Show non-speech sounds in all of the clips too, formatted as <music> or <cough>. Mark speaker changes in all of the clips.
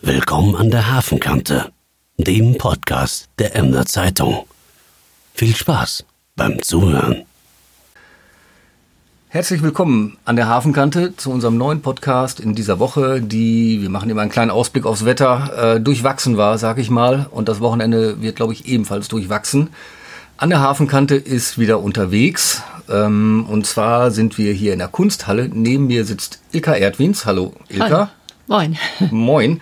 Speaker 1: Willkommen an der Hafenkante, dem Podcast der Emder Zeitung. Viel Spaß beim Zuhören.
Speaker 2: Herzlich willkommen an der Hafenkante zu unserem neuen Podcast in dieser Woche, die, wir machen immer einen kleinen Ausblick aufs Wetter, äh, durchwachsen war, sag ich mal. Und das Wochenende wird, glaube ich, ebenfalls durchwachsen. An der Hafenkante ist wieder unterwegs. Ähm, und zwar sind wir hier in der Kunsthalle. Neben mir sitzt Ilka Erdwins. Hallo, Ilka.
Speaker 3: Moin.
Speaker 2: Moin.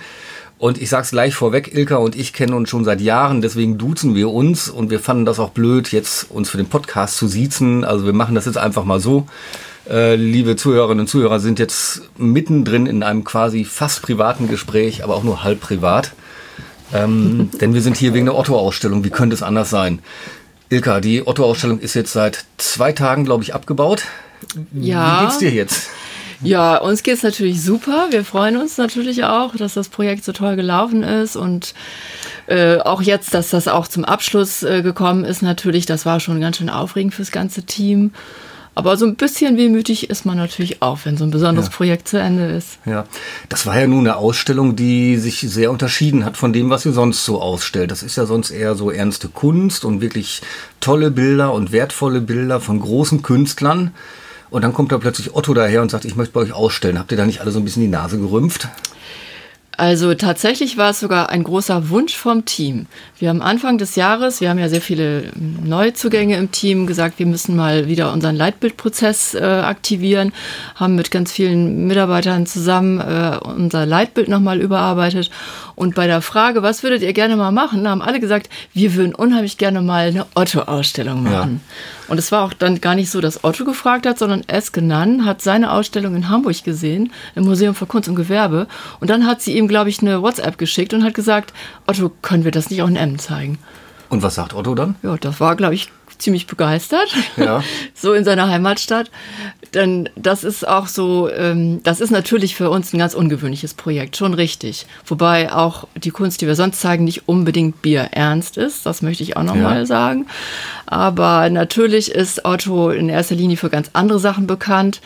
Speaker 2: Und ich sag's gleich vorweg, Ilka und ich kennen uns schon seit Jahren, deswegen duzen wir uns und wir fanden das auch blöd, jetzt uns für den Podcast zu siezen. Also wir machen das jetzt einfach mal so. Äh, liebe Zuhörerinnen und Zuhörer sind jetzt mittendrin in einem quasi fast privaten Gespräch, aber auch nur halb privat. Ähm, <laughs> denn wir sind hier wegen der Otto-Ausstellung. Wie könnte es anders sein? Ilka, die Otto-Ausstellung ist jetzt seit zwei Tagen, glaube ich, abgebaut.
Speaker 3: Ja.
Speaker 2: Wie geht's dir jetzt?
Speaker 3: Ja, uns geht's natürlich super. Wir freuen uns natürlich auch, dass das Projekt so toll gelaufen ist und äh, auch jetzt, dass das auch zum Abschluss äh, gekommen ist, natürlich, das war schon ganz schön aufregend fürs ganze Team. Aber so ein bisschen wehmütig ist man natürlich auch, wenn so ein besonderes
Speaker 2: Ja.
Speaker 3: Projekt zu Ende ist.
Speaker 2: Ja, das war ja nun eine Ausstellung, die sich sehr unterschieden hat von dem, was ihr sonst so ausstellt. Das ist ja sonst eher so ernste Kunst und wirklich tolle Bilder und wertvolle Bilder von großen Künstlern. Und dann kommt da plötzlich Otto daher und sagt, ich möchte bei euch ausstellen. Habt ihr da nicht alle so ein bisschen die Nase gerümpft?
Speaker 3: Also tatsächlich war es sogar ein großer Wunsch vom Team. Wir haben Anfang des Jahres, wir haben ja sehr viele Neuzugänge im Team, gesagt, wir müssen mal wieder unseren Leitbildprozess äh, aktivieren, haben mit ganz vielen Mitarbeitern zusammen äh, unser Leitbild nochmal überarbeitet. Und bei der Frage, was würdet ihr gerne mal machen, haben alle gesagt, wir würden unheimlich gerne mal eine Otto-Ausstellung machen. Und es war auch dann gar nicht so, dass Otto gefragt hat, sondern Eskenan hat seine Ausstellung in Hamburg gesehen, im Museum für Kunst und Gewerbe. Und dann hat sie ihm, glaube ich, eine WhatsApp geschickt und hat gesagt, Otto, können wir das nicht auch in Emmen zeigen?
Speaker 2: Und was sagt Otto dann?
Speaker 3: Ja, das war, glaube ich, ziemlich begeistert.
Speaker 2: Ja. <laughs>
Speaker 3: so in seiner Heimatstadt. Denn das ist auch so, ähm, das ist natürlich für uns ein ganz ungewöhnliches Projekt, schon richtig. Wobei auch die Kunst, die wir sonst zeigen, nicht unbedingt bierernst ist. Das möchte ich auch nochmal
Speaker 2: Ja.
Speaker 3: sagen. Aber natürlich ist Otto in erster Linie für ganz andere Sachen bekannt.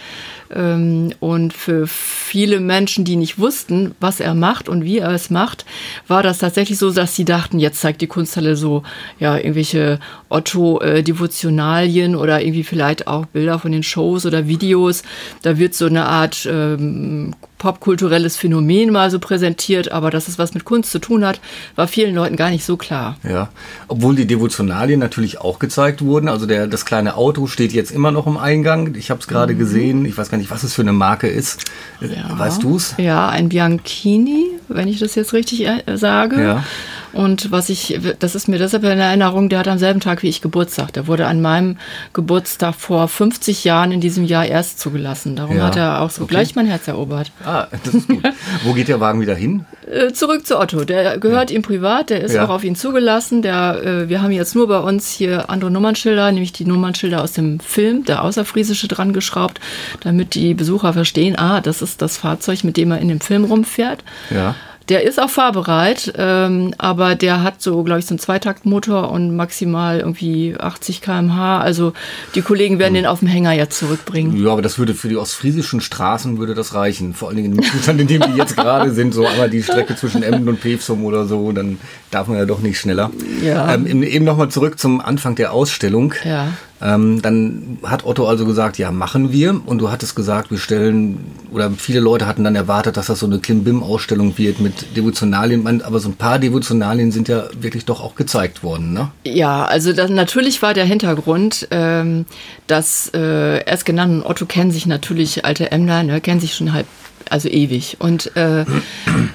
Speaker 3: Ähm, und für viele Menschen, die nicht wussten, was er macht und wie er es macht, war das tatsächlich so, dass sie dachten, jetzt zeigt die Kunsthalle so, ja, irgendwelche Otto-Devotionalien oder irgendwie vielleicht auch Bilder von den Shows oder Videos. Da wird so eine Art ähm, popkulturelles Phänomen mal so präsentiert, aber dass es was mit Kunst zu tun hat, war vielen Leuten gar nicht so klar.
Speaker 2: Ja, obwohl die Devotionalien natürlich auch gezeigt wurden. Also der, das kleine Auto steht jetzt immer noch im Eingang. Ich habe es gerade gesehen. Ich weiß gar nicht, was es für eine Marke ist. Äh, Weißt du's?
Speaker 3: Ja, ein Bianchini, wenn ich das jetzt richtig äh, sage.
Speaker 2: Ja.
Speaker 3: Und was ich, das ist mir deshalb in Erinnerung, der hat am selben Tag wie ich Geburtstag. Der wurde an meinem Geburtstag vor 50 Jahren in diesem Jahr erst zugelassen. Darum
Speaker 2: Ja,
Speaker 3: hat er auch so
Speaker 2: okay.
Speaker 3: gleich mein Herz erobert.
Speaker 2: Ah, das ist gut. <laughs> Wo geht der Wagen wieder hin?
Speaker 3: Äh, zurück zu Otto. Der gehört ihm privat, der ist
Speaker 2: Ja.
Speaker 3: auch auf ihn zugelassen. Der, äh, wir haben jetzt nur bei uns hier andere Nummernschilder, nämlich die Nummernschilder aus dem Film, der Außerfriesische, dran geschraubt, damit die Besucher verstehen, ah, das ist das Fahrzeug, mit dem er in dem Film rumfährt.
Speaker 2: Ja.
Speaker 3: Der ist auch fahrbereit, ähm, aber der hat so, glaube ich, so einen Zweitaktmotor und maximal irgendwie 80 km/h. Also die Kollegen werden den auf dem Hänger jetzt zurückbringen.
Speaker 2: Ja, aber das würde für die ostfriesischen Straßen würde das reichen. Vor allen Dingen im Zustand, in dem die jetzt gerade <laughs> sind, so einmal die Strecke zwischen Emden und Pevsum oder so, dann darf man ja doch nicht schneller.
Speaker 3: Ja.
Speaker 2: Ähm, eben- eben nochmal zurück zum Anfang der Ausstellung.
Speaker 3: Ja.
Speaker 2: Ähm, dann hat Otto also gesagt, ja, machen wir. Und du hattest gesagt, wir stellen, oder viele Leute hatten dann erwartet, dass das so eine Klimbim-Ausstellung wird mit Devotionalien. Aber so ein paar Devotionalien sind ja wirklich doch auch gezeigt worden, ne?
Speaker 3: Ja, also das, natürlich war der Hintergrund, ähm, dass äh, erst genannt und Otto kennen sich natürlich, alte Emler, ne, kennen sich schon halb, also ewig. Und äh,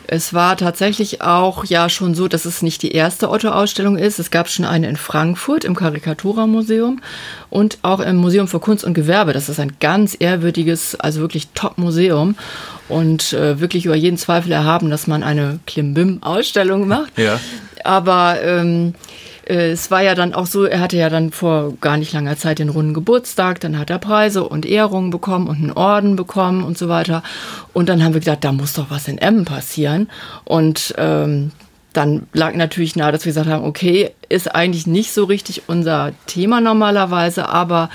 Speaker 3: es war tatsächlich auch ja schon so, dass es nicht die erste Otto-Ausstellung ist. Es gab schon eine in Frankfurt im Karikatura-Museum und auch im Museum für Kunst und Gewerbe. Das ist ein ganz ehrwürdiges, also wirklich Top-Museum und äh, wirklich über jeden Zweifel erhaben, dass man eine Klimbim-Ausstellung macht.
Speaker 2: Ja.
Speaker 3: Aber ähm, äh, es war ja dann auch so, er hatte ja dann vor gar nicht langer Zeit den runden Geburtstag, dann hat er Preise und Ehrungen bekommen und einen Orden bekommen und so weiter. Und dann haben wir gedacht, da muss doch was in Emmen passieren. Und ähm, dann lag natürlich nahe, dass wir gesagt haben, okay, ist eigentlich nicht so richtig unser Thema normalerweise, aber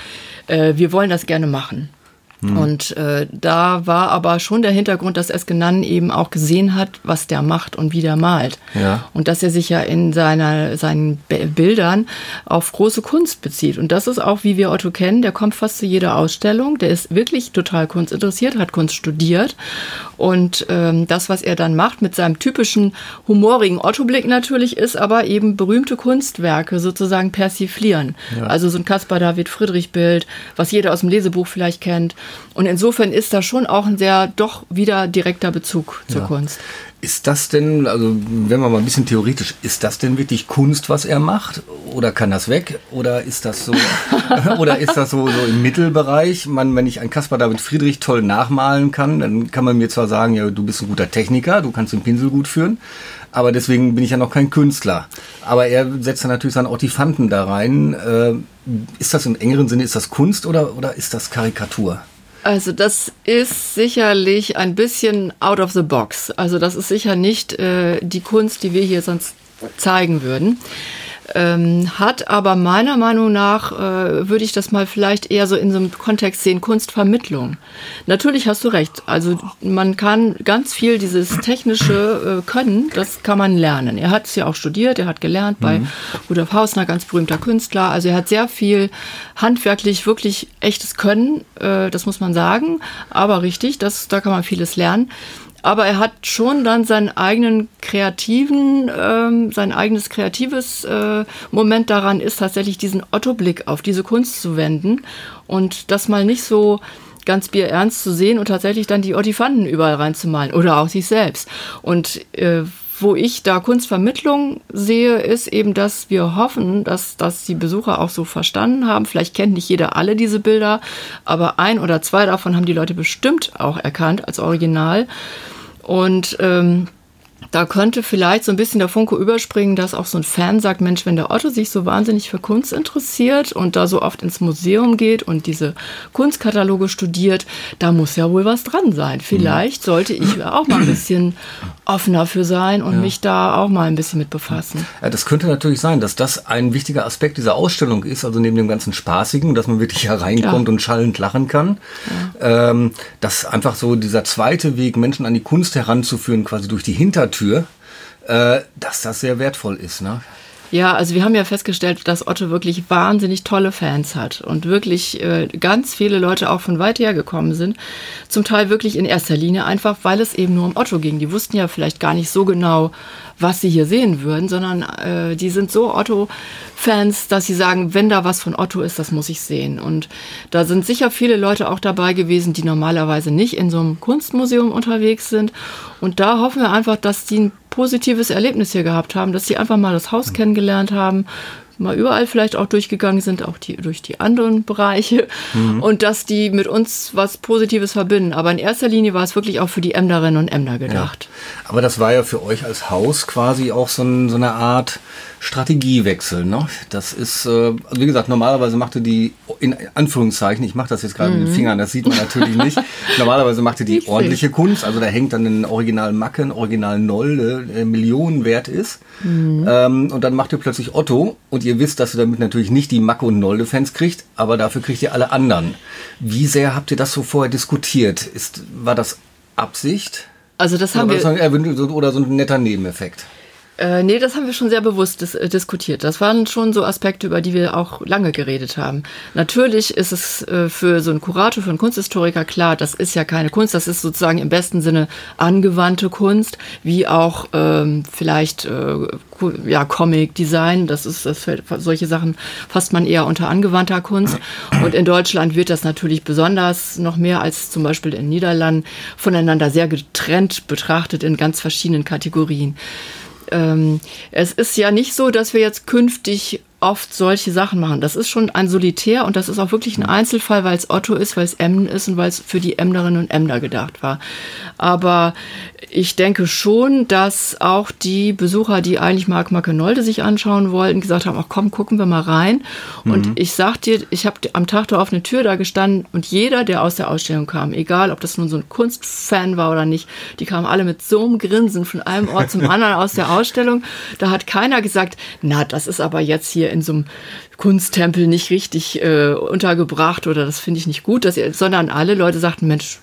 Speaker 3: äh, wir wollen das gerne machen. Mhm. Und äh, da war aber schon der Hintergrund, dass Eskenan eben auch gesehen hat, was der macht und wie der malt.
Speaker 2: Ja.
Speaker 3: Und dass er sich ja in seiner, seinen Bildern auf große Kunst bezieht. Und das ist auch, wie wir Otto kennen, der kommt fast zu jeder Ausstellung, der ist wirklich total kunstinteressiert, hat Kunst studiert. Und ähm, das, was er dann macht mit seinem typischen humorigen Otto-Blick natürlich, ist aber eben berühmte Kunstwerke sozusagen persiflieren. Ja. Also so ein Caspar David Friedrich Bild, was jeder aus dem Lesebuch vielleicht kennt und insofern ist da schon auch ein sehr doch wieder direkter Bezug zur ja. Kunst.
Speaker 2: Ist das denn, also wenn man mal ein bisschen theoretisch, ist das denn wirklich Kunst, was er macht? Oder kann das weg? Oder ist das so, <laughs> <laughs> oder ist das so, so im Mittelbereich? Man, wenn ich einen Caspar David Friedrich toll nachmalen kann, dann kann man mir zwar sagen, ja, du bist ein guter Techniker, du kannst den Pinsel gut führen, aber deswegen bin ich ja noch kein Künstler. Aber er setzt dann natürlich seine Ortifanten da rein. Äh, ist das im engeren Sinne, ist das Kunst oder, oder ist das Karikatur?
Speaker 3: Also das ist sicherlich ein bisschen out of the box. Also das ist sicher nicht äh, die Kunst, die wir hier sonst zeigen würden ähm, hat aber meiner Meinung nach, äh, würde ich das mal vielleicht eher so in so einem Kontext sehen, Kunstvermittlung. Natürlich hast du recht. Also man kann ganz viel dieses technische äh, Können, das kann man lernen. Er hat es ja auch studiert, er hat gelernt bei mhm. Rudolf Hausner, ganz berühmter Künstler. Also er hat sehr viel handwerklich wirklich echtes Können, äh, das muss man sagen. Aber richtig, das, da kann man vieles lernen aber er hat schon dann seinen eigenen kreativen, ähm, sein eigenes kreatives äh, Moment daran ist tatsächlich diesen Otto-Blick auf diese Kunst zu wenden und das mal nicht so ganz bierernst zu sehen und tatsächlich dann die Ottifanten überall reinzumalen oder auch sich selbst. Und äh, wo ich da Kunstvermittlung sehe, ist eben, dass wir hoffen, dass, dass die Besucher auch so verstanden haben. Vielleicht kennt nicht jeder alle diese Bilder, aber ein oder zwei davon haben die Leute bestimmt auch erkannt als Original. Und ähm, da könnte vielleicht so ein bisschen der Funke überspringen, dass auch so ein Fan sagt, Mensch, wenn der Otto sich so wahnsinnig für Kunst interessiert und da so oft ins Museum geht und diese Kunstkataloge studiert, da muss ja wohl was dran sein. Vielleicht sollte ich auch mal ein bisschen offener für sein und ja. mich da auch mal ein bisschen mit befassen.
Speaker 2: Ja, das könnte natürlich sein, dass das ein wichtiger Aspekt dieser Ausstellung ist, also neben dem ganzen Spaßigen, dass man wirklich <laughs> hereinkommt ja. und schallend lachen kann, ähm, dass einfach so dieser zweite Weg, Menschen an die Kunst heranzuführen, quasi durch die Hintertür, äh, dass das sehr wertvoll ist. Ne?
Speaker 3: Ja, also wir haben ja festgestellt, dass Otto wirklich wahnsinnig tolle Fans hat und wirklich äh, ganz viele Leute auch von weit her gekommen sind. Zum Teil wirklich in erster Linie einfach, weil es eben nur um Otto ging. Die wussten ja vielleicht gar nicht so genau, was sie hier sehen würden, sondern äh, die sind so Otto-Fans, dass sie sagen, wenn da was von Otto ist, das muss ich sehen. Und da sind sicher viele Leute auch dabei gewesen, die normalerweise nicht in so einem Kunstmuseum unterwegs sind. Und da hoffen wir einfach, dass die ein positives Erlebnis hier gehabt haben, dass sie einfach mal das Haus kennengelernt haben, mal überall vielleicht auch durchgegangen sind, auch die, durch die anderen Bereiche mhm. und dass die mit uns was Positives verbinden. Aber in erster Linie war es wirklich auch für die Emderinnen und Emder gedacht.
Speaker 2: Ja. Aber das war ja für euch als Haus quasi auch so, ein, so eine Art Strategiewechsel. Ne? Das ist, äh, wie gesagt, normalerweise machte die, in Anführungszeichen, ich mache das jetzt gerade mhm. mit den mhm. Fingern, das sieht man natürlich nicht, <laughs> normalerweise machte die ordentliche Kunst, also da hängt dann ein Original Macke, ein Original Noll, der Millionen wert ist. Mhm. Ähm, und dann macht ihr plötzlich Otto und ihr wisst, dass ihr damit natürlich nicht die Macke und Nolde-Fans kriegt, aber dafür kriegt ihr alle anderen. Wie sehr habt ihr das so vorher diskutiert? Ist, war das Absicht?
Speaker 3: Also das haben
Speaker 2: oder wir... Oder so ein netter Nebeneffekt?
Speaker 3: Äh, nee, das haben wir schon sehr bewusst dis äh, diskutiert. Das waren schon so Aspekte, über die wir auch lange geredet haben. Natürlich ist es äh, für so einen Kurator, für einen Kunsthistoriker klar, das ist ja keine Kunst, das ist sozusagen im besten Sinne angewandte Kunst, wie auch ähm, vielleicht äh, ja, Comic Design, das ist das, solche Sachen fasst man eher unter angewandter Kunst. Und in Deutschland wird das natürlich besonders noch mehr als zum Beispiel in Niederlanden voneinander sehr getrennt betrachtet in ganz verschiedenen Kategorien ähm, es ist ja nicht so, dass wir jetzt künftig oft solche Sachen machen. Das ist schon ein Solitär und das ist auch wirklich ein Einzelfall, weil es Otto ist, weil es Emden ist und weil es für die Emderinnen und Emder gedacht war. Aber ich denke schon, dass auch die Besucher, die eigentlich Marc Makenolde sich anschauen wollten, gesagt haben, ach komm, gucken wir mal rein. Mhm. Und ich sag dir, ich habe am Tag der offenen Tür da gestanden und jeder, der aus der Ausstellung kam, egal ob das nun so ein Kunstfan war oder nicht, die kamen alle mit so einem Grinsen von einem Ort zum anderen aus der Ausstellung. Da hat keiner gesagt, na, das ist aber jetzt hier in so einem Kunsttempel nicht richtig äh, untergebracht oder das finde ich nicht gut, dass, sondern alle Leute sagten, Mensch,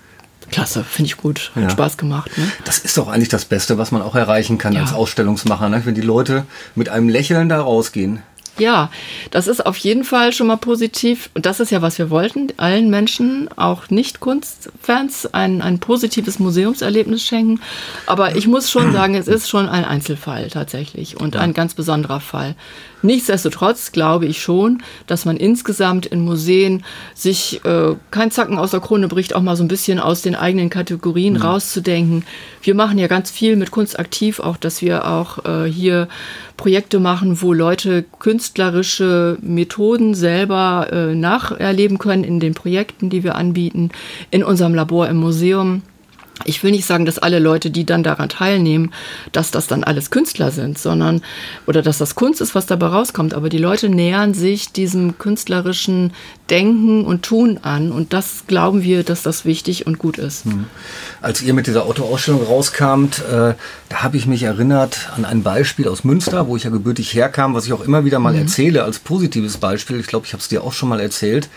Speaker 3: Klasse, finde ich gut, hat ja. Spaß gemacht. Ne?
Speaker 2: Das ist doch eigentlich das Beste, was man auch erreichen kann ja. als Ausstellungsmacher, ne? wenn die Leute mit einem Lächeln da rausgehen.
Speaker 3: Ja, das ist auf jeden Fall schon mal positiv. Und das ist ja, was wir wollten, allen Menschen, auch Nicht-Kunstfans, ein, ein positives Museumserlebnis schenken. Aber ich muss schon sagen, es ist schon ein Einzelfall tatsächlich und ein ganz besonderer Fall. Nichtsdestotrotz glaube ich schon, dass man insgesamt in Museen sich äh, kein Zacken aus der Krone bricht, auch mal so ein bisschen aus den eigenen Kategorien mhm. rauszudenken. Wir machen ja ganz viel mit Kunst aktiv, auch dass wir auch äh, hier Projekte machen, wo Leute künstlerische Methoden selber äh, nacherleben können in den Projekten, die wir anbieten, in unserem Labor im Museum ich will nicht sagen, dass alle Leute, die dann daran teilnehmen, dass das dann alles Künstler sind, sondern oder dass das Kunst ist, was dabei rauskommt. Aber die Leute nähern sich diesem künstlerischen Denken und Tun an und das glauben wir, dass das wichtig und gut ist. Hm.
Speaker 2: Als ihr mit dieser Otto-Ausstellung rauskamt, äh, da habe ich mich erinnert an ein Beispiel aus Münster, wo ich ja gebürtig herkam, was ich auch immer wieder mal mhm. erzähle als positives Beispiel. Ich glaube, ich habe es dir auch schon mal erzählt.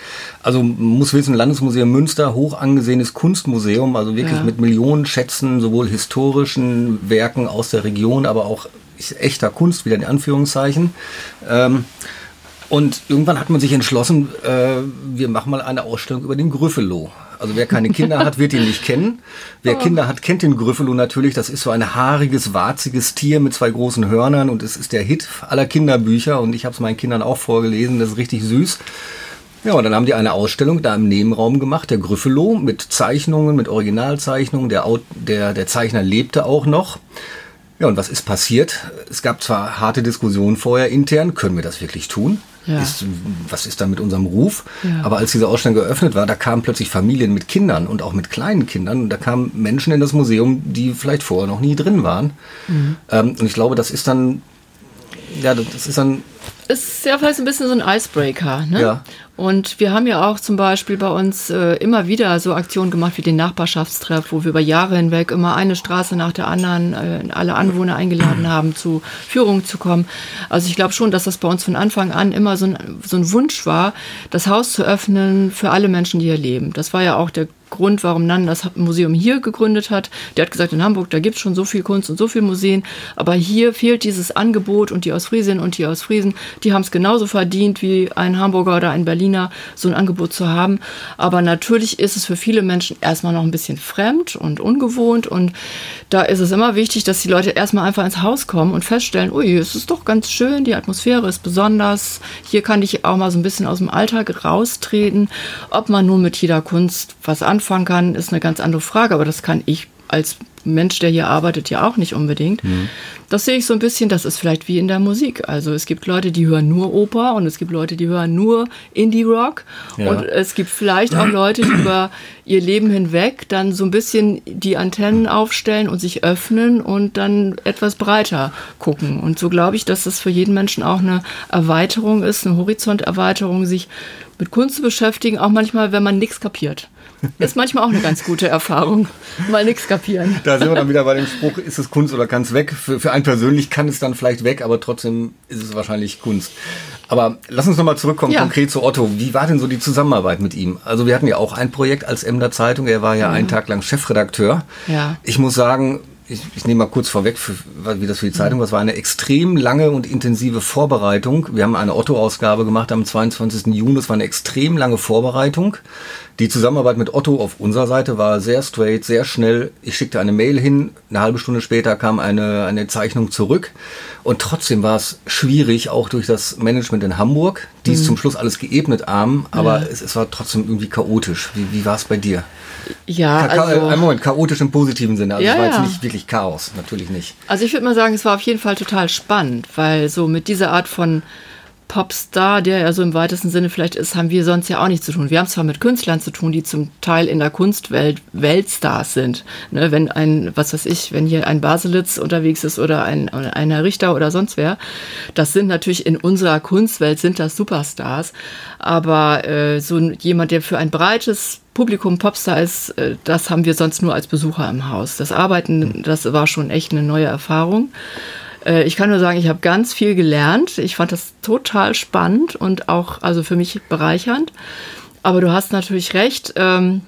Speaker 2: Also muss wissen, Landesmuseum Münster, hoch angesehenes Kunstmuseum, also wirklich ja. mit Millionen Schätzen, sowohl historischen Werken aus der Region, aber auch echter Kunst, wieder in Anführungszeichen. Ähm, und irgendwann hat man sich entschlossen, äh, wir machen mal eine Ausstellung über den Gryffalo. Also wer keine Kinder hat, wird ihn nicht kennen. Wer oh. Kinder hat, kennt den Gryffalo natürlich. Das ist so ein haariges, warziges Tier mit zwei großen Hörnern und es ist der Hit aller Kinderbücher und ich habe es meinen Kindern auch vorgelesen. Das ist richtig süß. Ja, und dann haben die eine Ausstellung da im Nebenraum gemacht, der Gryffalo, mit Zeichnungen, mit Originalzeichnungen. Der, der, der Zeichner lebte auch noch. Ja, und was ist passiert? Es gab zwar harte Diskussionen vorher intern, können wir das wirklich tun? Ja. Ist, was ist da mit unserem Ruf? Ja. Aber als diese Ausstellung geöffnet war, da kamen plötzlich Familien mit Kindern und auch mit kleinen Kindern. Und da kamen Menschen in das Museum, die vielleicht vorher noch nie drin waren. Mhm. Ähm, und ich glaube, das ist dann, ja, das ist dann
Speaker 3: ist ja vielleicht ein bisschen so ein Icebreaker. Ne?
Speaker 2: Ja.
Speaker 3: Und wir haben ja auch zum Beispiel bei uns äh, immer wieder so Aktionen gemacht wie den Nachbarschaftstreff, wo wir über Jahre hinweg immer eine Straße nach der anderen äh, alle Anwohner eingeladen haben, zu Führungen zu kommen. Also ich glaube schon, dass das bei uns von Anfang an immer so ein, so ein Wunsch war, das Haus zu öffnen für alle Menschen, die hier leben. Das war ja auch der Grund, warum Nan das Museum hier gegründet hat. Der hat gesagt, in Hamburg, da gibt es schon so viel Kunst und so viele Museen, aber hier fehlt dieses Angebot und die aus Friesien und die aus Friesen, die haben es genauso verdient wie ein Hamburger oder ein Berliner, so ein Angebot zu haben. Aber natürlich ist es für viele Menschen erstmal noch ein bisschen fremd und ungewohnt und da ist es immer wichtig, dass die Leute erstmal einfach ins Haus kommen und feststellen, ui, es ist doch ganz schön, die Atmosphäre ist besonders, hier kann ich auch mal so ein bisschen aus dem Alltag raustreten. Ob man nun mit jeder Kunst was anfangen kann, ist eine ganz andere Frage, aber das kann ich als Mensch, der hier arbeitet, ja auch nicht unbedingt. Mhm. Das sehe ich so ein bisschen, das ist vielleicht wie in der Musik. Also es gibt Leute, die hören nur Oper und es gibt Leute, die hören nur Indie-Rock. Ja. Und es gibt vielleicht auch Leute, die über ihr Leben hinweg dann so ein bisschen die Antennen aufstellen und sich öffnen und dann etwas breiter gucken. Und so glaube ich, dass das für jeden Menschen auch eine Erweiterung ist, eine Horizonterweiterung, sich mit Kunst zu beschäftigen, auch manchmal, wenn man nichts kapiert. Ist manchmal auch eine ganz gute Erfahrung. Mal nichts kapieren.
Speaker 2: Da sind wir dann wieder bei dem Spruch, ist es Kunst oder kann es weg? Für, für einen persönlich kann es dann vielleicht weg, aber trotzdem ist es wahrscheinlich Kunst. Aber lass uns nochmal zurückkommen, ja. konkret zu Otto. Wie war denn so die Zusammenarbeit mit ihm? Also wir hatten ja auch ein Projekt als Emder Zeitung. Er war ja, ja. einen Tag lang Chefredakteur.
Speaker 3: Ja.
Speaker 2: Ich muss sagen, ich, ich nehme mal kurz vorweg, für, wie das für die Zeitung war. Es war eine extrem lange und intensive Vorbereitung. Wir haben eine Otto-Ausgabe gemacht am 22. Juni. Es war eine extrem lange Vorbereitung. Die Zusammenarbeit mit Otto auf unserer Seite war sehr straight, sehr schnell. Ich schickte eine Mail hin, eine halbe Stunde später kam eine, eine Zeichnung zurück. Und trotzdem war es schwierig, auch durch das Management in Hamburg, die mhm. es zum Schluss alles geebnet haben, aber ja. es, es, war trotzdem irgendwie chaotisch. Wie, wie war es bei dir?
Speaker 3: Ja, Ka also...
Speaker 2: Ein Moment, chaotisch im positiven Sinne. Also ja, es war jetzt nicht wirklich Chaos, natürlich nicht.
Speaker 3: Also ich würde mal sagen, es war auf jeden Fall total spannend, weil so mit dieser Art von Popstar, der ja so im weitesten Sinne vielleicht ist, haben wir sonst ja auch nichts zu tun. Wir haben zwar mit Künstlern zu tun, die zum Teil in der Kunstwelt Weltstars sind. Ne, wenn ein, was weiß ich, wenn hier ein Baselitz unterwegs ist oder ein, einer Richter oder sonst wer, das sind natürlich in unserer Kunstwelt sind das Superstars. Aber äh, so jemand, der für ein breites Publikum Popstar ist, äh, das haben wir sonst nur als Besucher im Haus. Das Arbeiten, das war schon echt eine neue Erfahrung. Äh, ich kann nur sagen, ich habe ganz viel gelernt. Ich fand das total spannend und auch also für mich bereichernd. Aber du hast natürlich recht. Ähm,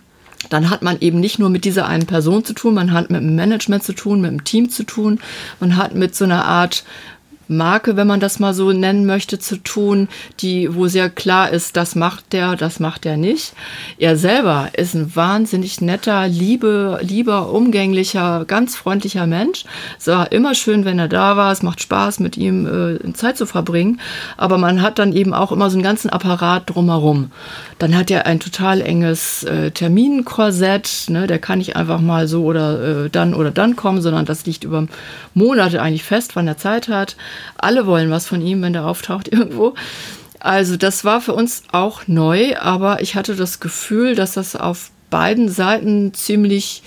Speaker 3: dann hat man eben nicht nur mit dieser einen Person zu tun, man hat mit dem Management zu tun, mit dem Team zu tun, man hat mit so einer Art Marke, wenn man das mal so nennen möchte, zu tun, die, wo sehr klar ist, das macht der, das macht der nicht. Er selber ist ein wahnsinnig netter, liebe, lieber, umgänglicher, ganz freundlicher Mensch. Es war immer schön, wenn er da war. Es macht Spaß, mit ihm äh, Zeit zu verbringen. Aber man hat dann eben auch immer so einen ganzen Apparat drumherum. Dann hat er ein total enges äh, Terminkorsett. Ne? Der kann nicht einfach mal so oder äh, dann oder dann kommen, sondern das liegt über Monate eigentlich fest, wann er Zeit hat. Alle wollen was von ihm, wenn der auftaucht <laughs> irgendwo. Also das war für uns auch neu, aber ich hatte das Gefühl, dass das auf beiden Seiten ziemlich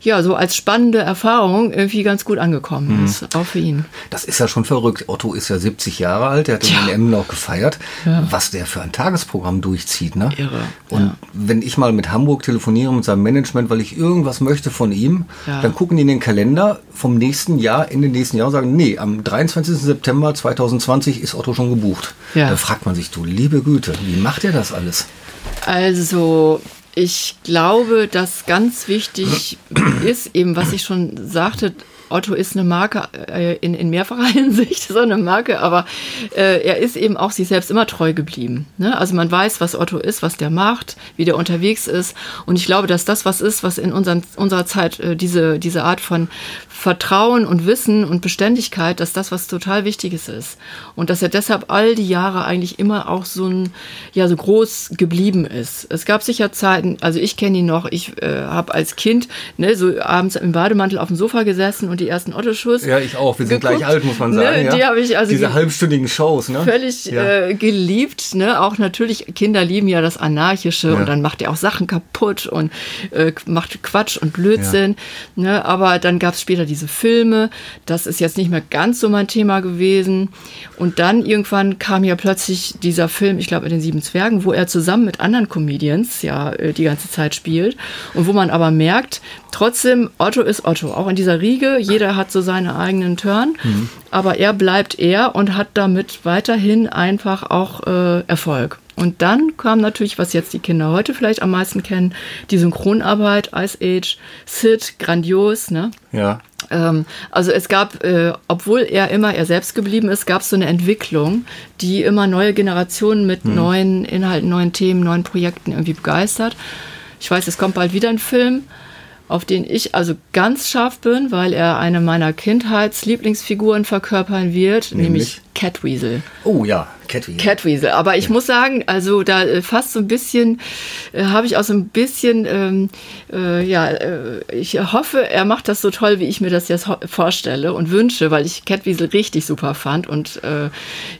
Speaker 3: ja, so als spannende Erfahrung irgendwie ganz gut angekommen mhm. ist, auch für ihn.
Speaker 2: Das ist ja schon verrückt. Otto ist ja 70 Jahre alt, der hat ja. in Emden auch gefeiert, ja. was der für ein Tagesprogramm durchzieht. Ne? Irre. Und ja. wenn ich mal mit Hamburg telefoniere, mit seinem Management, weil ich irgendwas möchte von ihm, dann gucken die in den Kalender vom nächsten Jahr, in den nächsten Jahr und sagen, nee, am 23. September 2020 ist Otto schon gebucht. Da fragt man sich, du liebe Güte, wie macht er das alles?
Speaker 3: Also ich glaube, dass ganz wichtig <clears throat> ist, eben was ich schon sagte, Otto ist eine Marke äh, in, in mehrfacher <laughs> Hinsicht, so eine Marke, aber äh, er ist eben auch sich selbst immer treu geblieben. Ne? Also man weiß, was Otto ist, was der macht, wie der unterwegs ist. Und ich glaube, dass das was ist, was in unseren, unserer Zeit äh, diese, diese Art von Vertrauen und Wissen und Beständigkeit, dass das was total Wichtiges ist. Und dass er deshalb all die Jahre eigentlich immer auch so ein, ja, so groß geblieben ist. Es gab sicher Zeiten, also ich kenne ihn noch, ich äh, habe als Kind ne, so abends im Bademantel auf dem Sofa gesessen und die ersten Otto-Shows.
Speaker 2: Ja, ich auch. Wir sind geguckt. gleich alt, muss man sagen.
Speaker 3: Ne,
Speaker 2: ja.
Speaker 3: Die habe ich also
Speaker 2: diese halbstündigen Shows, ne?
Speaker 3: Völlig ja. äh, geliebt. Ne? Auch natürlich Kinder lieben ja das Anarchische ja. und dann macht er auch Sachen kaputt und äh, macht Quatsch und Blödsinn. Ne? Aber dann gab es später diese Filme. Das ist jetzt nicht mehr ganz so mein Thema gewesen. Und dann irgendwann kam ja plötzlich dieser Film, ich glaube in den Sieben Zwergen, wo er zusammen mit anderen Comedians ja äh, die ganze Zeit spielt und wo man aber merkt, trotzdem Otto ist Otto, auch in dieser Riege jeder hat so seine eigenen Turn, mhm. aber er bleibt er und hat damit weiterhin einfach auch äh, Erfolg. Und dann kam natürlich, was jetzt die Kinder heute vielleicht am meisten kennen, die Synchronarbeit, Ice Age, Sid, grandios, ne?
Speaker 2: Ja.
Speaker 3: Ähm, also es gab, äh, obwohl er immer er selbst geblieben ist, gab es so eine Entwicklung, die immer neue Generationen mit hm. neuen Inhalten, neuen Themen, neuen Projekten irgendwie begeistert. Ich weiß, es kommt bald wieder ein Film auf den ich also ganz scharf bin, weil er eine meiner Kindheitslieblingsfiguren verkörpern wird, nämlich, nämlich Catweasel.
Speaker 2: Oh ja, Catweasel.
Speaker 3: Catweasel. Aber ich ja. muss sagen, also da äh, fast so ein bisschen, äh, habe ich auch so ein bisschen, ähm, äh, ja, äh, ich hoffe, er macht das so toll, wie ich mir das jetzt vorstelle und wünsche, weil ich Catweasel richtig super fand. Und äh,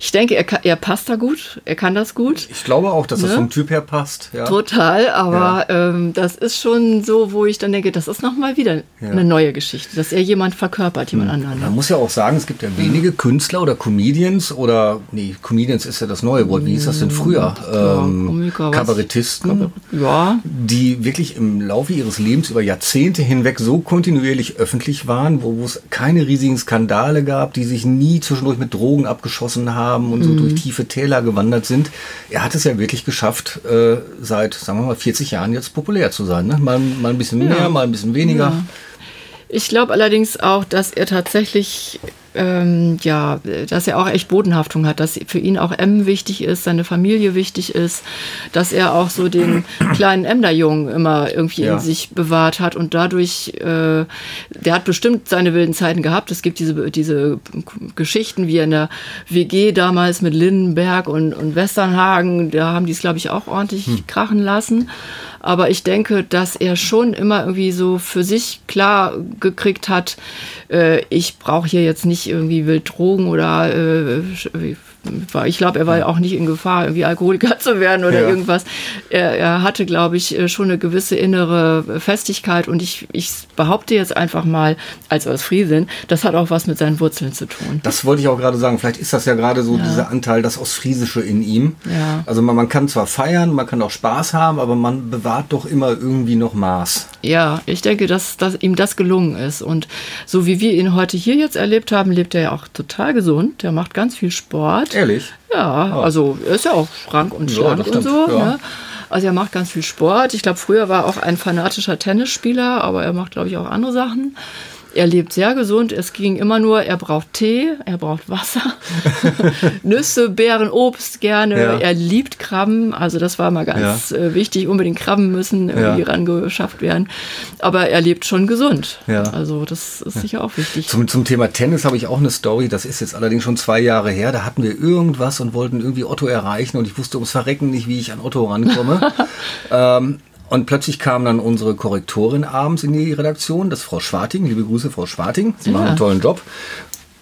Speaker 3: ich denke, er, er passt da gut, er kann das gut.
Speaker 2: Ich glaube auch, dass ne? das vom Typ her passt.
Speaker 3: Ja. Total, aber ja. ähm, das ist schon so, wo ich dann denke, das ist nochmal wieder eine neue Geschichte, dass er jemand verkörpert, jemand hm. anderen.
Speaker 2: Man muss ja auch sagen, es gibt ja wenige Künstler oder Comedians oder, nee, Comedians Comedians ist ja das neue Wort. Wie hieß das denn früher? Ähm, ja, Kabarettisten, ja. die wirklich im Laufe ihres Lebens über Jahrzehnte hinweg so kontinuierlich öffentlich waren, wo, es keine riesigen Skandale gab, die sich nie zwischendurch mit Drogen abgeschossen haben und so mhm. durch tiefe Täler gewandert sind. Er hat es ja wirklich geschafft, äh, seit, sagen wir mal, 40 Jahren jetzt populär zu sein. Ne? Mal, mal ein bisschen mehr, mal ein bisschen weniger.
Speaker 3: Ich glaube allerdings auch, dass er tatsächlich ähm, ja, dass er auch echt Bodenhaftung hat, dass für ihn auch M wichtig ist, seine Familie wichtig ist, dass er auch so den <clears throat> kleinen Emder-Jungen immer irgendwie ja. in sich bewahrt hat und dadurch, äh, der hat bestimmt seine wilden Zeiten gehabt. Es gibt diese, diese Geschichten, wie in der WG damals mit Lindenberg und, und Westernhagen, da haben die es, glaube ich, auch ordentlich hm. krachen lassen. Aber ich denke, dass er schon immer irgendwie so für sich klar gekriegt hat, äh, ich brauche hier jetzt nicht irgendwie wild Drogen oder äh, war, ich glaube, er war auch nicht in Gefahr, irgendwie Alkoholiker <laughs> zu werden oder
Speaker 2: Ja.
Speaker 3: irgendwas. Er, er hatte, glaube ich, äh, schon eine gewisse innere Festigkeit und ich, ich behaupte jetzt einfach mal, als aus Friesen, das hat auch was mit seinen Wurzeln zu tun.
Speaker 2: Das wollte ich auch gerade sagen. Vielleicht ist das ja gerade so dieser Anteil, das Ostfriesische in ihm.
Speaker 3: Ja.
Speaker 2: Also man, man kann zwar feiern, man kann auch Spaß haben, aber man bewahrt doch immer irgendwie noch Maß.
Speaker 3: Ja, ich denke, dass, dass ihm das gelungen ist. Und so wie wir ihn heute hier jetzt erlebt haben, lebt er ja auch total gesund. Der macht ganz viel Sport.
Speaker 2: Ehrlich?
Speaker 3: Ja, also er ist ja auch schrank und
Speaker 2: Ja,
Speaker 3: schlank
Speaker 2: das
Speaker 3: und so.
Speaker 2: ja.
Speaker 3: Ne? Also er macht ganz viel Sport. Ich glaube, früher war er auch ein fanatischer Tennisspieler, aber er macht, glaube ich, auch andere Sachen. Er lebt sehr gesund. Es ging immer nur, er braucht Tee, er braucht Wasser, <laughs> <laughs> Nüsse, Beeren, Obst gerne.
Speaker 2: Ja.
Speaker 3: Er liebt Krabben. Also das war mal ganz äh, wichtig. Unbedingt Krabben müssen irgendwie
Speaker 2: Ja.
Speaker 3: rangeschafft werden. Aber er lebt schon gesund.
Speaker 2: Ja.
Speaker 3: Also das ist sicher auch wichtig.
Speaker 2: Zum, zum Thema Tennis habe ich auch eine Story, das ist jetzt allerdings schon zwei Jahre her. Da hatten wir irgendwas und wollten irgendwie Otto erreichen und ich wusste ums Verrecken nicht, wie ich an Otto rankomme. <laughs> ähm, und plötzlich kam dann unsere Korrektorin abends in die Redaktion, das ist Frau Schwarting. Liebe Grüße, Frau Schwarting. Sie machen
Speaker 3: Ja.
Speaker 2: einen tollen Job.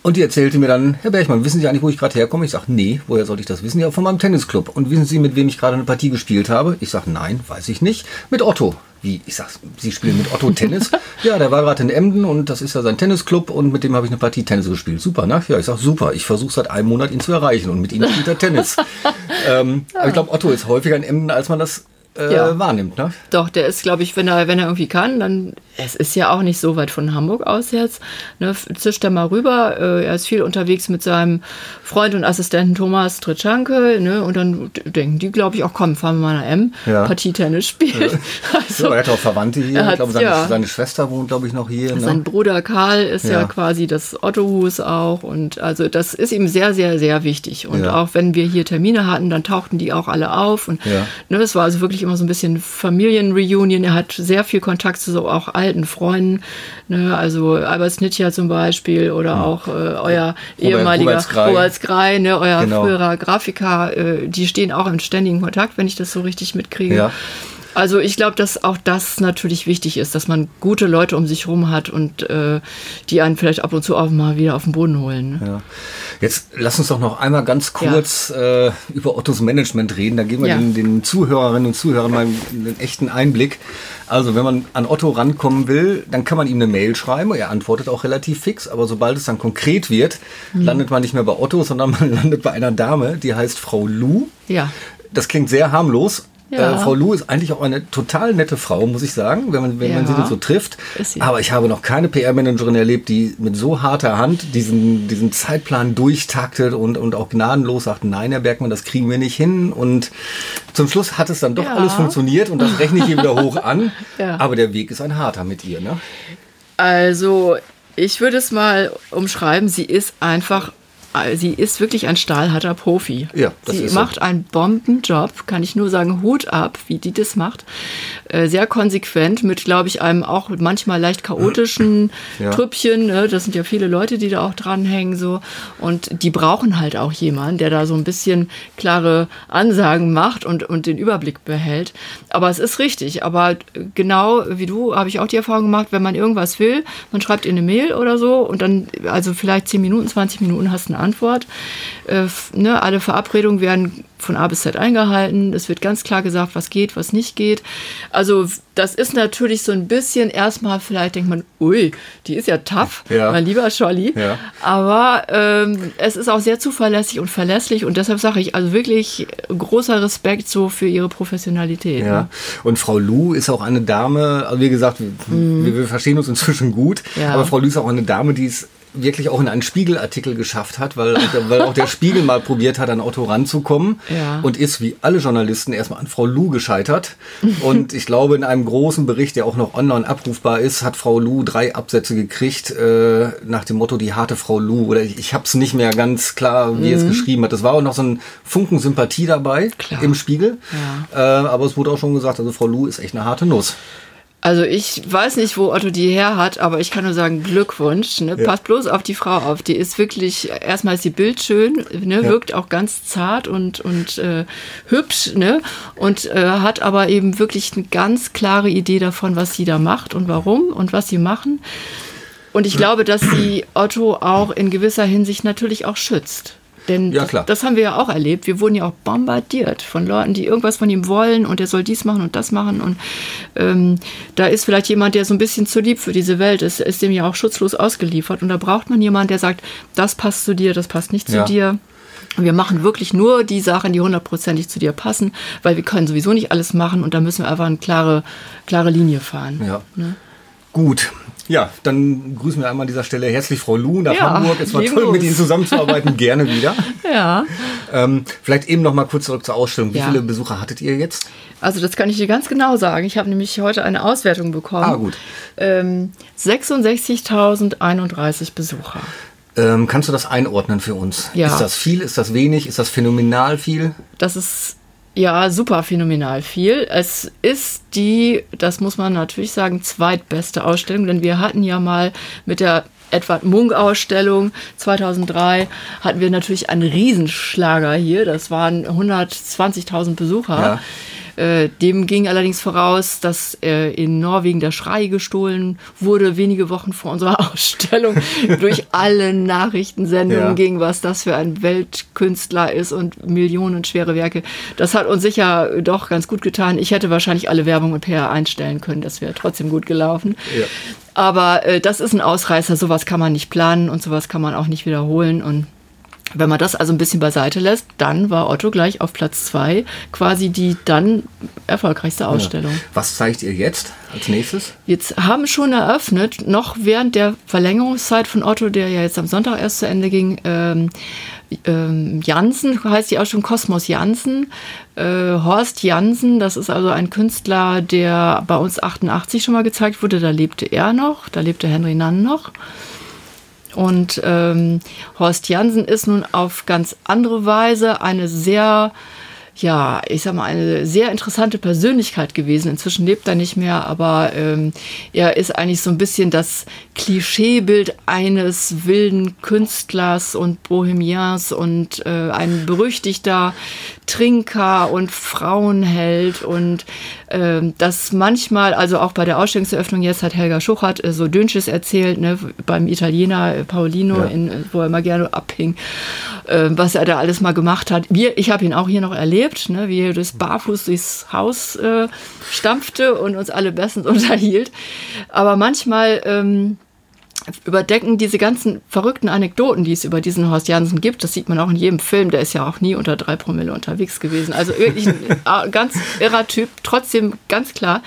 Speaker 2: Und die erzählte mir dann, Herr Bergmann, wissen Sie eigentlich, wo ich gerade herkomme? Ich sage, nee, woher sollte ich das wissen? Ja, von meinem Tennisclub. Und wissen Sie, mit wem ich gerade eine Partie gespielt habe? Ich sage, nein, weiß ich nicht. Mit Otto. Wie? Ich sag, Sie spielen mit Otto Tennis? <laughs> ja, der war gerade in Emden und das ist ja sein Tennisclub und mit dem habe ich eine Partie Tennis gespielt. Super, ne? Ja, ich sag, super. Ich versuche seit einem Monat ihn zu erreichen und mit ihm spielt er Tennis. <laughs> ähm, Aber ich glaube, Otto ist häufiger in Emden, als man das äh,
Speaker 3: Ja.
Speaker 2: wahrnimmt, ne?
Speaker 3: Doch, der ist, glaube ich, wenn er, wenn er irgendwie kann, dann, es ist ja auch nicht so weit von Hamburg aus jetzt, ne, zischt er mal rüber. Äh, er ist viel unterwegs mit seinem Freund und Assistenten Thomas Tritschanke, ne, und dann denken die, glaube ich, auch, komm, fahren wir mal nach M,
Speaker 2: Ja.
Speaker 3: Partie Tennis spielen. <laughs>
Speaker 2: So, er hat auch Verwandte hier.
Speaker 3: Er
Speaker 2: Ich glaube, seine,
Speaker 3: ja.
Speaker 2: seine Schwester wohnt, glaube ich, noch hier.
Speaker 3: Sein
Speaker 2: Ne?
Speaker 3: Bruder Karl ist ja.
Speaker 2: Ja.
Speaker 3: quasi das Ottohus auch und also das ist ihm sehr, sehr, sehr wichtig. Und
Speaker 2: Ja.
Speaker 3: auch wenn wir hier Termine hatten, dann tauchten die auch alle auf und
Speaker 2: Ja.
Speaker 3: ne, es war also wirklich immer so ein bisschen Familienreunion. Er hat sehr viel Kontakt zu so auch alten Freunden, ne, also Albert Snitcher zum Beispiel oder auch äh, euer ehemaliger
Speaker 2: Robert Skrei,
Speaker 3: ne, euer
Speaker 2: Genau.
Speaker 3: früherer Grafiker, äh, die stehen auch in ständigen Kontakt, wenn ich das so richtig mitkriege.
Speaker 2: Ja.
Speaker 3: Also ich glaube, dass auch das natürlich wichtig ist, dass man gute Leute um sich rum hat und äh, die einen vielleicht ab und zu auch mal wieder auf den Boden holen. Ne?
Speaker 2: Ja. Jetzt lass uns doch noch einmal ganz kurz äh, über Ottos Management reden. Da geben wir
Speaker 3: Ja.
Speaker 2: den, den Zuhörerinnen und Zuhörern mal einen echten Einblick. Also wenn man an Otto rankommen will, dann kann man ihm eine Mail schreiben. Er antwortet auch relativ fix, aber sobald es dann konkret wird,
Speaker 3: Mhm.
Speaker 2: landet man nicht mehr bei Otto, sondern <laughs> man landet bei einer Dame, die heißt Frau Lu.
Speaker 3: Ja.
Speaker 2: Das klingt sehr harmlos.
Speaker 3: Ja.
Speaker 2: Äh, Frau Lu ist eigentlich auch eine total nette Frau, muss ich sagen, wenn man, wenn man
Speaker 3: Ja.
Speaker 2: sie denn so trifft.
Speaker 3: Sie.
Speaker 2: Aber ich habe noch keine PR-Managerin erlebt, die mit so harter Hand diesen, diesen Zeitplan durchtaktet und, und auch gnadenlos sagt, nein, Herr Bergmann, das kriegen wir nicht hin. Und zum Schluss hat es dann doch
Speaker 3: Ja.
Speaker 2: alles funktioniert und das rechne ich ihr wieder hoch an. <laughs> Aber der Weg ist ein harter mit ihr. Ne?
Speaker 3: Also ich würde es mal umschreiben, sie ist einfach, äh, sie ist wirklich ein stahlharter Profi.
Speaker 2: Ja, das
Speaker 3: sie
Speaker 2: ist so.
Speaker 3: macht einen Bombenjob, kann ich nur sagen, Hut ab, wie die das macht. Äh, Sehr konsequent mit, glaube ich, einem auch manchmal leicht chaotischen <clears throat>
Speaker 2: Ja.
Speaker 3: Trüppchen. Ne? Das sind ja viele Leute, die da auch dranhängen so. Und die brauchen halt auch jemanden, der da so ein bisschen klare Ansagen macht und, und den Überblick behält. Aber es ist richtig. Aber genau wie du habe ich auch die Erfahrung gemacht, wenn man irgendwas will, man schreibt ihr eine Mail oder so und dann, also vielleicht 10 Minuten, 20 Minuten hast du eine Antwort. Äh, ne, alle Verabredungen werden von A bis Z eingehalten. Es wird ganz klar gesagt, was geht, was nicht geht. Also das ist natürlich so ein bisschen erstmal vielleicht denkt man, ui, die ist ja tough,
Speaker 2: Ja.
Speaker 3: mein lieber Scholli.
Speaker 2: Ja.
Speaker 3: Aber ähm, es ist auch sehr zuverlässig und verlässlich und deshalb sage ich also wirklich großer Respekt so für ihre Professionalität.
Speaker 2: Ja.
Speaker 3: Ne?
Speaker 2: Und Frau Lu ist auch eine Dame, also wie gesagt, wir, wir, wir verstehen uns inzwischen gut,
Speaker 3: Mhm. Ja.
Speaker 2: aber Frau Lu ist auch eine Dame, die es wirklich auch in einen Spiegelartikel geschafft hat, weil, weil auch der Spiegel mal probiert hat, an Otto ranzukommen
Speaker 3: Ja.
Speaker 2: und ist wie alle Journalisten erstmal an Frau Lu gescheitert. Und ich glaube, in einem großen Bericht, der auch noch online abrufbar ist, hat Frau Lu drei Absätze gekriegt äh, nach dem Motto die harte Frau Lu. Oder ich, ich habe es nicht mehr ganz klar, wie es geschrieben hat. Es war auch noch so ein Funken Sympathie dabei
Speaker 3: Mhm. Klar.
Speaker 2: im Spiegel.
Speaker 3: Ja.
Speaker 2: Äh, aber es wurde auch schon gesagt, also Frau Lu ist echt eine harte Nuss.
Speaker 3: Also ich weiß nicht, wo Otto die her hat, aber ich kann nur sagen, Glückwunsch. Ne?
Speaker 2: Ja.
Speaker 3: Passt bloß auf die Frau auf. Die ist wirklich, erstmal ist sie bildschön, ne?
Speaker 2: Ja.
Speaker 3: wirkt auch ganz zart und, und äh, hübsch ne? und äh, hat aber eben wirklich eine ganz klare Idee davon, was sie da macht und warum und was sie machen. Und ich glaube, dass sie Otto auch in gewisser Hinsicht natürlich auch schützt. Denn
Speaker 2: Ja, klar.
Speaker 3: das haben wir ja auch erlebt. Wir wurden ja auch bombardiert von Leuten, die irgendwas von ihm wollen und er soll dies machen und das machen. Und ähm, da ist vielleicht jemand, der so ein bisschen zu lieb für diese Welt ist, ist dem ja auch schutzlos ausgeliefert. Und da braucht man jemanden, der sagt, das passt zu dir, das passt nicht zu
Speaker 2: Ja.
Speaker 3: dir. Und wir machen wirklich nur die Sachen, die hundertprozentig zu dir passen, weil wir können sowieso nicht alles machen und da müssen wir einfach eine klare, klare Linie fahren.
Speaker 2: Ja. Gut. Ja, dann grüßen wir einmal an dieser Stelle herzlich Frau Lu nach
Speaker 3: Ja,
Speaker 2: Hamburg. Es war toll, mit
Speaker 3: Gruß.
Speaker 2: Ihnen zusammenzuarbeiten. <laughs> Gerne wieder.
Speaker 3: Ja.
Speaker 2: Ähm, vielleicht eben noch mal kurz zurück zur Ausstellung. Wie
Speaker 3: Ja.
Speaker 2: viele Besucher hattet ihr jetzt?
Speaker 3: Also das kann ich dir ganz genau sagen. Ich habe nämlich heute eine Auswertung bekommen.
Speaker 2: Ah, gut.
Speaker 3: Ähm, 66.031 Besucher.
Speaker 2: Ähm, kannst du das einordnen für uns?
Speaker 3: Ja.
Speaker 2: Ist das viel? Ist das wenig? Ist das phänomenal viel?
Speaker 3: Das ist ja super phänomenal viel. Es ist die, das muss man natürlich sagen, zweitbeste Ausstellung, denn wir hatten ja mal mit der Edward Munk Ausstellung 2003 hatten wir natürlich einen Riesenschlager hier. Das waren 120.000 Besucher.
Speaker 2: Ja.
Speaker 3: Äh, dem ging allerdings voraus, dass äh, in Norwegen der Schrei gestohlen wurde, wenige Wochen vor unserer <laughs> Ausstellung. Durch alle Nachrichtensendungen
Speaker 2: Ja.
Speaker 3: ging, was das für ein Weltkünstler ist und millionenschwere Werke. Das hat uns sicher doch ganz gut getan. Ich hätte wahrscheinlich alle Werbung und PR einstellen können. Das wäre trotzdem gut gelaufen.
Speaker 2: Ja.
Speaker 3: Aber äh, das ist ein Ausreißer. Sowas kann man nicht planen und sowas kann man auch nicht wiederholen. Und wenn man das also ein bisschen beiseite lässt, dann war Otto gleich auf Platz zwei quasi die dann erfolgreichste Ausstellung.
Speaker 2: Was zeigt ihr jetzt als nächstes?
Speaker 3: Jetzt haben schon eröffnet, noch während der Verlängerungszeit von Otto, der ja jetzt am Sonntag erst zu Ende ging, ähm, ähm, Jansen, heißt die auch schon Kosmos Jansen. Äh, Horst Jansen, das ist also ein Künstler, der bei uns 88 schon mal gezeigt wurde. Da lebte er noch, da lebte Henry Nann noch. Und ähm, Horst Jansen ist nun auf ganz andere Weise eine sehr, ja, ich sag mal, eine sehr interessante Persönlichkeit gewesen. Inzwischen lebt er nicht mehr, aber ähm, er ist eigentlich so ein bisschen das Klischeebild eines wilden Künstlers und Bohemians und äh, ein berüchtigter Trinker und Frauenheld und ähm, das manchmal, also auch bei der Ausstellungseröffnung jetzt hat Helga Schuchert äh, so Dünnsches erzählt, ne, beim Italiener äh, Paolino,
Speaker 2: Ja.
Speaker 3: in, äh, wo er immer gerne abhing, äh, was er da alles mal gemacht hat. Wir, ich habe ihn auch hier noch erlebt, ne, wie er das barfuß durchs Haus äh, stampfte und uns alle bestens <laughs> unterhielt. Aber manchmal ähm, überdecken diese ganzen verrückten Anekdoten, die es über diesen Horst Jansen gibt. Das sieht man auch in jedem Film. Der ist ja auch nie unter drei Promille unterwegs gewesen. Also wirklich ein <laughs> äh, ganz irrer Typ. Trotzdem ganz klar.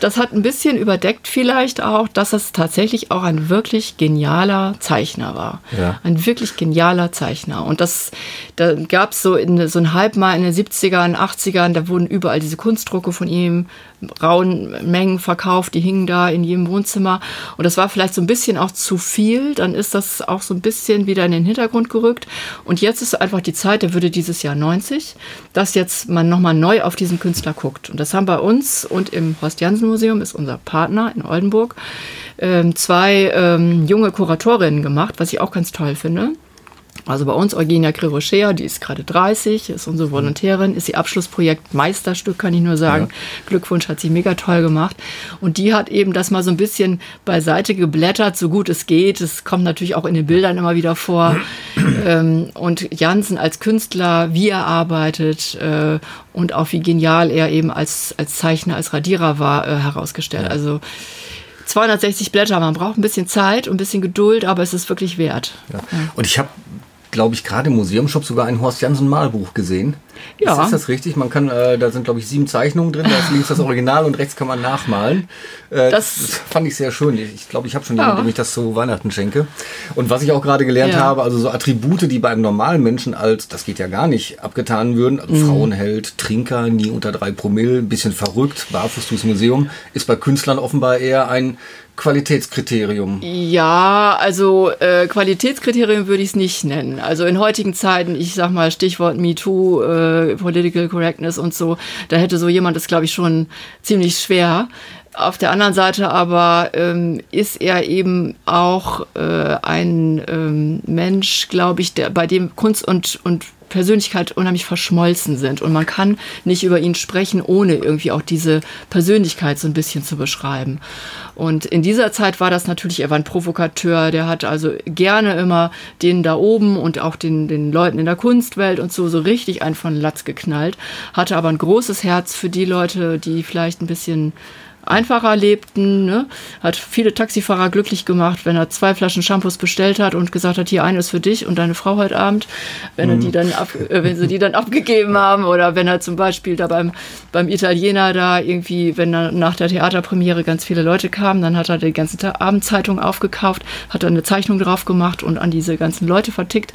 Speaker 3: Das hat ein bisschen überdeckt vielleicht auch, dass es tatsächlich auch ein wirklich genialer Zeichner war.
Speaker 2: Ja.
Speaker 3: Ein wirklich genialer Zeichner. Und das, da gab es so, in, so ein Halb mal in den 70ern, 80ern, da wurden überall diese Kunstdrucke von ihm rauen Mengen verkauft, die hingen da in jedem Wohnzimmer. Und das war vielleicht so ein bisschen auch zu viel. Dann ist das auch so ein bisschen wieder in den Hintergrund gerückt. Und jetzt ist einfach die Zeit, der würde dieses Jahr 90, dass jetzt man nochmal neu auf diesen Künstler guckt. Und das haben bei uns und im Horst Jansen Museum, ist unser Partner in Oldenburg, ähm, zwei ähm, junge Kuratorinnen gemacht, was ich auch ganz toll finde. Also bei uns Eugenia Grirochea, die ist gerade 30, ist unsere Volontärin, ist ihr Abschlussprojekt Meisterstück, kann ich nur sagen. Glückwunsch, hat sie mega toll gemacht. Und die hat eben das mal so ein bisschen beiseite geblättert, so gut es geht. Es kommt natürlich auch in den Bildern immer wieder vor. <clears throat> ähm, und Jansen als Künstler, wie er arbeitet äh, und auch wie genial er eben als, als Zeichner, als Radierer war, äh, herausgestellt. Also 260 Blätter, man braucht ein bisschen Zeit und ein bisschen Geduld, aber es ist wirklich wert.
Speaker 2: Ja. Und ich habe, glaube ich, gerade im Museumshop sogar ein Horst Jansen Malbuch gesehen.
Speaker 3: Ja.
Speaker 2: Ist, ist das richtig? Man kann, äh, da sind, glaube ich, sieben Zeichnungen drin. Da ist links das Original und rechts kann man nachmalen. Äh,
Speaker 3: Das-
Speaker 2: das, fand ich sehr schön. Ich glaube, ich habe schon
Speaker 3: Ja.
Speaker 2: jemanden, dem ich das zu Weihnachten schenke. Und was ich auch gerade gelernt
Speaker 3: Ja.
Speaker 2: habe, also so Attribute, die bei einem normalen Menschen als, das geht ja gar nicht, abgetan würden. Also
Speaker 3: Mhm.
Speaker 2: Frauenheld, Trinker, nie unter drei Promille, ein bisschen verrückt, barfuß durchs Museum, ist bei Künstlern offenbar eher ein Qualitätskriterium.
Speaker 3: Ja, also äh, Qualitätskriterium würde ich es nicht nennen. Also in heutigen Zeiten, ich sag mal Stichwort MeToo, äh, Political Correctness und so, da hätte so jemand das, glaube ich, schon ziemlich schwer. Auf der anderen Seite aber ähm, ist er eben auch äh, ein ähm, Mensch, glaube ich, der, bei dem Kunst und, und Persönlichkeit unheimlich verschmolzen sind und man kann nicht über ihn sprechen, ohne irgendwie auch diese Persönlichkeit so ein bisschen zu beschreiben. Und in dieser Zeit war das natürlich, er war ein Provokateur, der hat also gerne immer denen da oben und auch den, den Leuten in der Kunstwelt und so, so richtig einen von Latz geknallt, hatte aber ein großes Herz für die Leute, die vielleicht ein bisschen einfacher lebten, ne? hat viele Taxifahrer glücklich gemacht, wenn er zwei Flaschen Shampoos bestellt hat und gesagt hat, hier eine ist für dich und deine Frau heute Abend, wenn er die mhm. dann ab, äh, wenn sie die dann abgegeben haben oder wenn er zum Beispiel da beim, beim Italiener da irgendwie, wenn er nach der Theaterpremiere ganz viele Leute kamen, dann hat er die ganze Abendzeitung aufgekauft, hat dann eine Zeichnung drauf gemacht und an diese ganzen Leute vertickt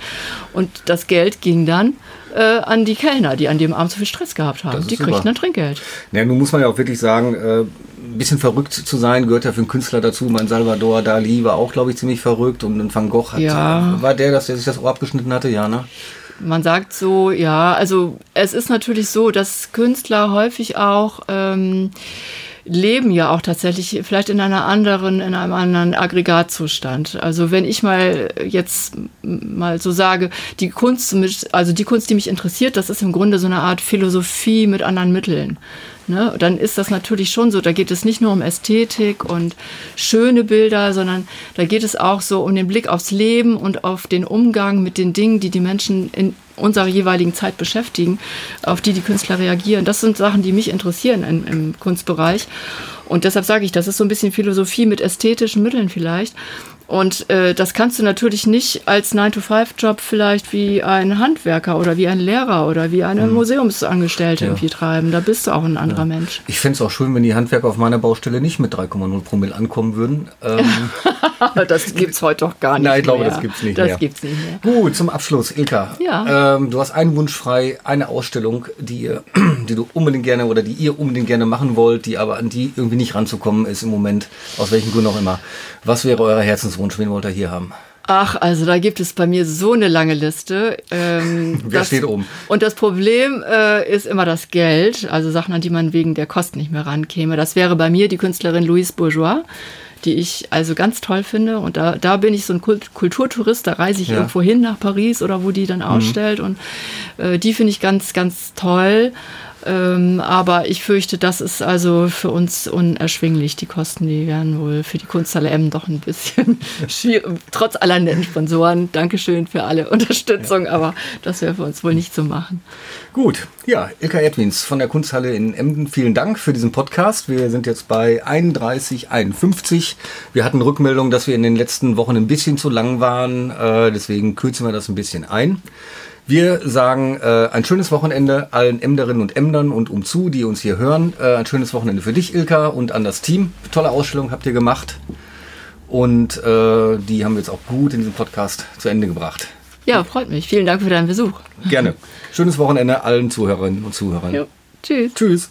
Speaker 3: und das Geld ging dann äh, an die Kellner, die an dem Abend zu viel Stress gehabt haben. Die kriegten dann Trinkgeld.
Speaker 2: Ja, nun muss man ja auch wirklich sagen, äh, ein bisschen verrückt zu sein, gehört ja für einen Künstler dazu. Mein Salvador Dali war auch, glaube ich, ziemlich verrückt und ein Van Gogh hat, ja. war der, dass der sich das Ohr abgeschnitten hatte, ja, ne?
Speaker 3: Man sagt so, ja, also es ist natürlich so, dass Künstler häufig auch ähm, leben ja auch tatsächlich vielleicht in einer anderen, in einem anderen Aggregatzustand. Also wenn ich mal jetzt mal so sage, die Kunst, also die Kunst, die mich interessiert, das ist im Grunde so eine Art Philosophie mit anderen Mitteln. Ne? Dann ist das natürlich schon so, da geht es nicht nur um Ästhetik und schöne Bilder, sondern da geht es auch so um den Blick aufs Leben und auf den Umgang mit den Dingen, die die Menschen in unserer jeweiligen Zeit beschäftigen, auf die die Künstler reagieren. Das sind Sachen, die mich interessieren im, im Kunstbereich. Und deshalb sage ich, das ist so ein bisschen Philosophie mit ästhetischen Mitteln vielleicht. Und äh, das kannst du natürlich nicht als 9-to-5-Job vielleicht wie ein Handwerker oder wie ein Lehrer oder wie eine mhm. Museumsangestellte ja. irgendwie treiben. Da bist du auch ein anderer ja. Mensch.
Speaker 2: Ich fände es auch schön, wenn die Handwerker auf meiner Baustelle nicht mit 3,0 Promille ankommen würden. Ähm, <laughs>
Speaker 3: das gibt es heute doch gar nicht
Speaker 2: Nein, ich glaube,
Speaker 3: mehr.
Speaker 2: das gibt es nicht
Speaker 3: das
Speaker 2: mehr.
Speaker 3: Gibt's nicht mehr.
Speaker 2: Gut, zum Abschluss, Ilka. Ja. Ähm, du hast einen Wunsch frei, eine Ausstellung, die, ihr, <clears throat> die du unbedingt gerne oder die ihr unbedingt gerne machen wollt, die aber an die irgendwie nicht ranzukommen ist im Moment, aus welchen Gründen auch immer. Was wäre euer Herzenswunsch? Wen wollt ihr hier haben?
Speaker 3: Ach, also da gibt es bei mir so eine lange Liste.
Speaker 2: Ähm, <laughs> Wer das, steht oben?
Speaker 3: Und das Problem äh, ist immer das Geld, also Sachen, an die man wegen der Kosten nicht mehr rankäme. Das wäre bei mir die Künstlerin Louise Bourgeois, die ich also ganz toll finde. Und da, da bin ich so ein Kulturtourist, da reise ich ja. irgendwo hin nach Paris oder wo die dann mhm. ausstellt. Mhm. Und äh, die finde ich ganz, ganz toll. Ähm, aber ich fürchte, das ist also für uns unerschwinglich. Die Kosten, die werden wohl für die Kunsthalle M doch ein bisschen <laughs> schwierig. Trotz aller netten Sponsoren. Dankeschön für alle <laughs> Unterstützung, ja. aber das wäre für uns wohl nicht zu machen.
Speaker 2: Gut, ja, Ilka Edwins von der Kunsthalle in Emden, vielen Dank für diesen Podcast. Wir sind jetzt bei 31,51. Wir hatten Rückmeldung, dass wir in den letzten Wochen ein bisschen zu lang waren. Äh, deswegen kürzen wir das ein bisschen ein. Wir sagen äh, ein schönes Wochenende allen Emderinnen und Emdern und umzu, die uns hier hören. Äh, ein schönes Wochenende für dich, Ilka, und an das Team. Tolle Ausstellung habt ihr gemacht. Und äh, die haben wir jetzt auch gut in diesem Podcast zu Ende gebracht.
Speaker 3: Ja, freut mich. Vielen Dank für deinen Besuch.
Speaker 2: Gerne. Schönes Wochenende allen Zuhörerinnen und Zuhörern. Jo.
Speaker 3: Tschüss.
Speaker 2: Tschüss.